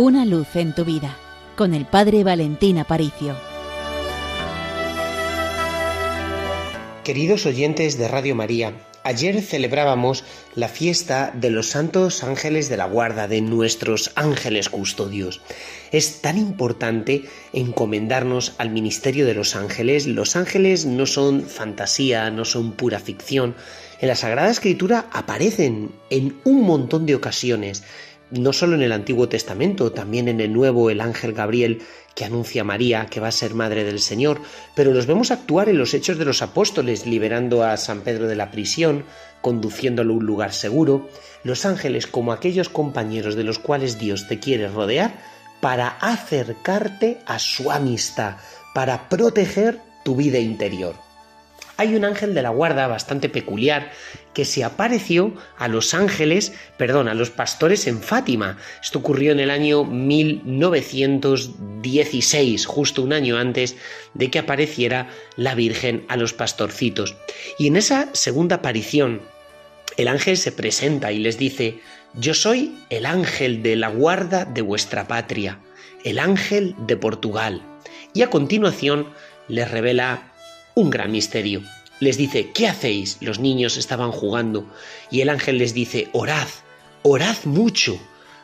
Una luz en tu vida con el Padre Valentín Aparicio. Queridos oyentes de Radio María, ayer celebrábamos la fiesta de los santos ángeles de la guarda, de nuestros ángeles custodios. Es tan importante encomendarnos al ministerio de los ángeles. Los ángeles no son fantasía, no son pura ficción. En la Sagrada Escritura aparecen en un montón de ocasiones no solo en el Antiguo Testamento, también en el Nuevo el ángel Gabriel que anuncia a María que va a ser madre del Señor, pero los vemos actuar en los hechos de los apóstoles, liberando a San Pedro de la prisión, conduciéndolo a un lugar seguro, los ángeles como aquellos compañeros de los cuales Dios te quiere rodear para acercarte a su amistad, para proteger tu vida interior hay un ángel de la guarda bastante peculiar que se apareció a los ángeles, perdón, a los pastores en Fátima. Esto ocurrió en el año 1916, justo un año antes de que apareciera la Virgen a los pastorcitos. Y en esa segunda aparición, el ángel se presenta y les dice, yo soy el ángel de la guarda de vuestra patria, el ángel de Portugal. Y a continuación les revela un gran misterio. Les dice, ¿qué hacéis? Los niños estaban jugando y el ángel les dice, orad, orad mucho.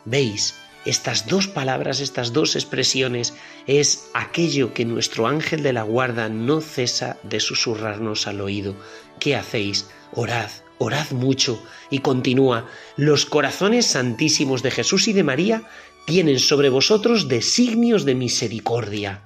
¿Veis? Estas dos palabras, estas dos expresiones es aquello que nuestro ángel de la guarda no cesa de susurrarnos al oído. ¿Qué hacéis? Orad, orad mucho. Y continúa, los corazones santísimos de Jesús y de María tienen sobre vosotros designios de misericordia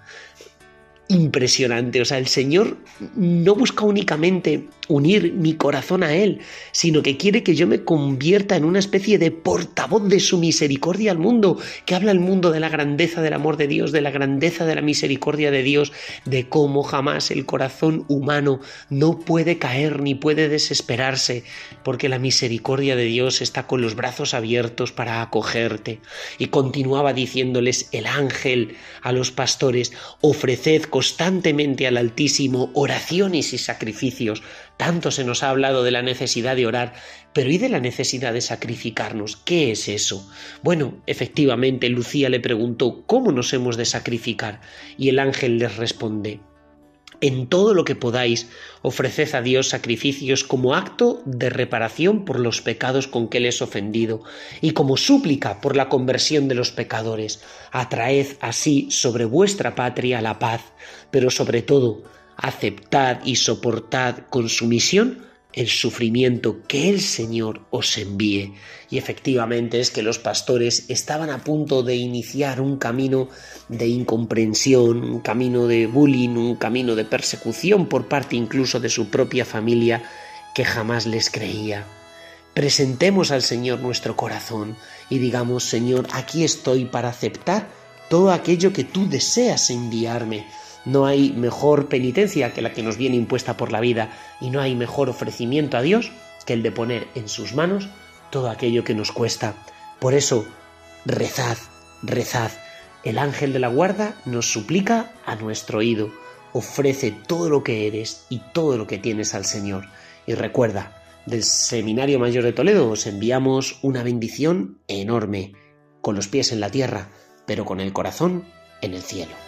impresionante. O sea, el Señor no busca únicamente unir mi corazón a Él, sino que quiere que yo me convierta en una especie de portavoz de su misericordia al mundo, que habla el mundo de la grandeza del amor de Dios, de la grandeza de la misericordia de Dios, de cómo jamás el corazón humano no puede caer ni puede desesperarse, porque la misericordia de Dios está con los brazos abiertos para acogerte. Y continuaba diciéndoles el ángel a los pastores, ofreced constantemente al Altísimo oraciones y sacrificios tanto se nos ha hablado de la necesidad de orar, pero ¿y de la necesidad de sacrificarnos? ¿Qué es eso? Bueno, efectivamente, Lucía le preguntó, ¿cómo nos hemos de sacrificar? Y el ángel les responde, en todo lo que podáis, ofreced a Dios sacrificios como acto de reparación por los pecados con que le es ofendido, y como súplica por la conversión de los pecadores. Atraed así sobre vuestra patria la paz, pero sobre todo aceptad y soportad con sumisión el sufrimiento que el Señor os envíe. Y efectivamente es que los pastores estaban a punto de iniciar un camino de incomprensión, un camino de bullying, un camino de persecución por parte incluso de su propia familia que jamás les creía. Presentemos al Señor nuestro corazón y digamos, Señor, aquí estoy para aceptar todo aquello que tú deseas enviarme no hay mejor penitencia que la que nos viene impuesta por la vida y no hay mejor ofrecimiento a Dios que el de poner en sus manos todo aquello que nos cuesta. Por eso, rezad, rezad. El ángel de la guarda nos suplica a nuestro oído. Ofrece todo lo que eres y todo lo que tienes al Señor. Y recuerda, del Seminario Mayor de Toledo os enviamos una bendición enorme, con los pies en la tierra, pero con el corazón en el cielo.